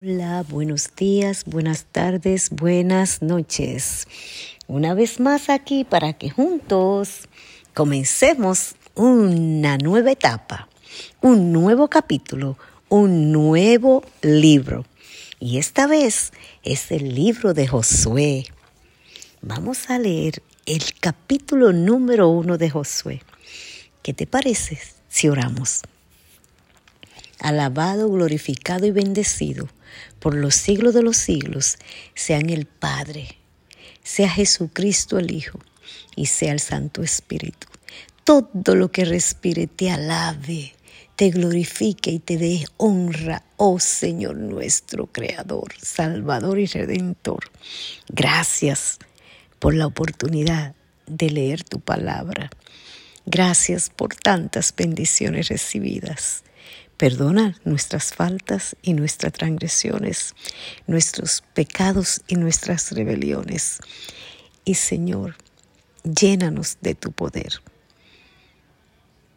Hola, buenos días, buenas tardes, buenas noches. Una vez más aquí para que juntos comencemos una nueva etapa, un nuevo capítulo, un nuevo libro. Y esta vez es el libro de Josué. Vamos a leer el capítulo número uno de Josué. ¿Qué te parece si oramos? Alabado, glorificado y bendecido por los siglos de los siglos, sean el Padre, sea Jesucristo el Hijo y sea el Santo Espíritu. Todo lo que respire te alabe, te glorifique y te dé honra, oh Señor nuestro Creador, Salvador y Redentor. Gracias por la oportunidad de leer tu palabra. Gracias por tantas bendiciones recibidas. Perdona nuestras faltas y nuestras transgresiones, nuestros pecados y nuestras rebeliones. Y Señor, llénanos de tu poder.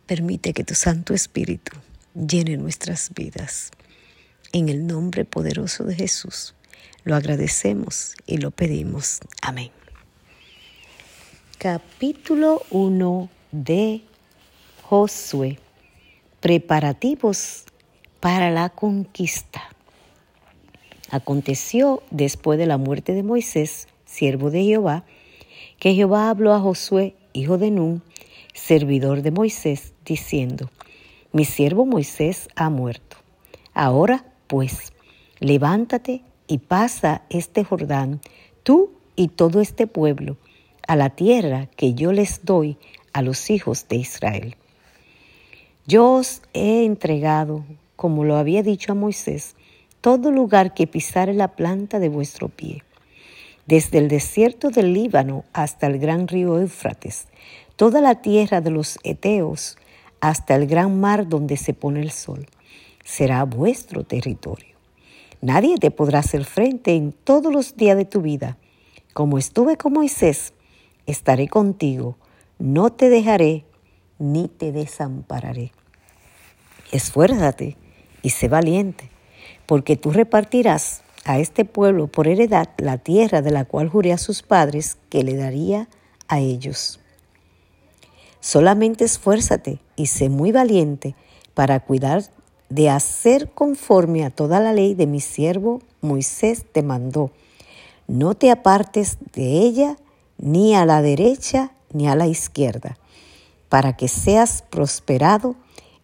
Permite que tu Santo Espíritu llene nuestras vidas. En el nombre poderoso de Jesús, lo agradecemos y lo pedimos. Amén. Capítulo 1 de Josué preparativos para la conquista. Aconteció después de la muerte de Moisés, siervo de Jehová, que Jehová habló a Josué, hijo de Nun, servidor de Moisés, diciendo, Mi siervo Moisés ha muerto. Ahora, pues, levántate y pasa este Jordán, tú y todo este pueblo, a la tierra que yo les doy a los hijos de Israel. Yo os he entregado, como lo había dicho a Moisés, todo lugar que pisare la planta de vuestro pie, desde el desierto del Líbano hasta el gran río Éufrates, toda la tierra de los Eteos, hasta el gran mar donde se pone el sol, será vuestro territorio. Nadie te podrá hacer frente en todos los días de tu vida. Como estuve con Moisés, estaré contigo, no te dejaré ni te desampararé. Esfuérzate y sé valiente, porque tú repartirás a este pueblo por heredad la tierra de la cual juré a sus padres que le daría a ellos. Solamente esfuérzate y sé muy valiente para cuidar de hacer conforme a toda la ley de mi siervo Moisés te mandó. No te apartes de ella ni a la derecha ni a la izquierda, para que seas prosperado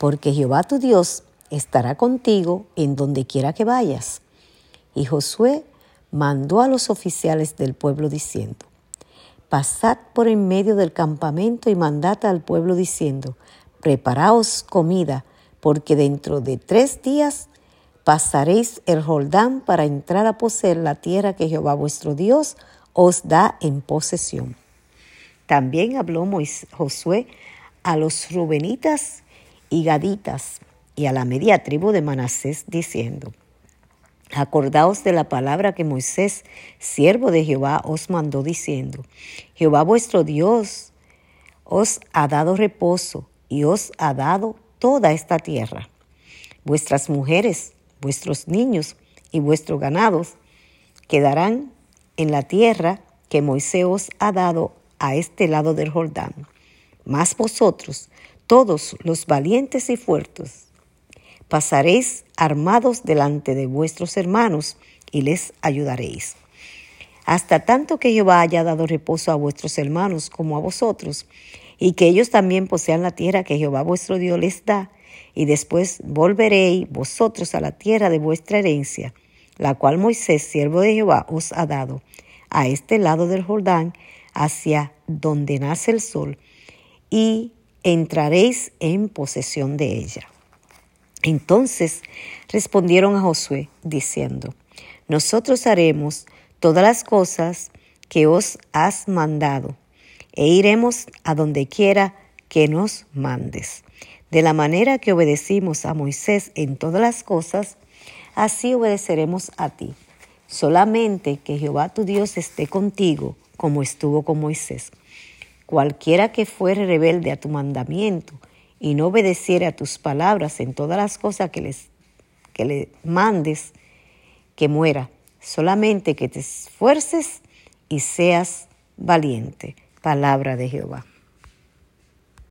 porque Jehová tu Dios estará contigo en donde quiera que vayas. Y Josué mandó a los oficiales del pueblo diciendo, Pasad por en medio del campamento y mandad al pueblo diciendo, Preparaos comida, porque dentro de tres días pasaréis el Jordán para entrar a poseer la tierra que Jehová vuestro Dios os da en posesión. También habló Josué a los rubenitas y Gaditas y a la media tribu de Manasés, diciendo, Acordaos de la palabra que Moisés, siervo de Jehová, os mandó diciendo, Jehová vuestro Dios os ha dado reposo y os ha dado toda esta tierra. Vuestras mujeres, vuestros niños y vuestros ganados quedarán en la tierra que Moisés os ha dado a este lado del Jordán. Mas vosotros todos los valientes y fuertes, pasaréis armados delante de vuestros hermanos y les ayudaréis. Hasta tanto que Jehová haya dado reposo a vuestros hermanos como a vosotros, y que ellos también posean la tierra que Jehová vuestro Dios les da, y después volveréis vosotros a la tierra de vuestra herencia, la cual Moisés, siervo de Jehová, os ha dado, a este lado del Jordán, hacia donde nace el sol, y entraréis en posesión de ella. Entonces respondieron a Josué, diciendo, Nosotros haremos todas las cosas que os has mandado, e iremos a donde quiera que nos mandes. De la manera que obedecimos a Moisés en todas las cosas, así obedeceremos a ti. Solamente que Jehová tu Dios esté contigo, como estuvo con Moisés. Cualquiera que fuere rebelde a tu mandamiento y no obedeciere a tus palabras en todas las cosas que, les, que le mandes, que muera. Solamente que te esfuerces y seas valiente. Palabra de Jehová.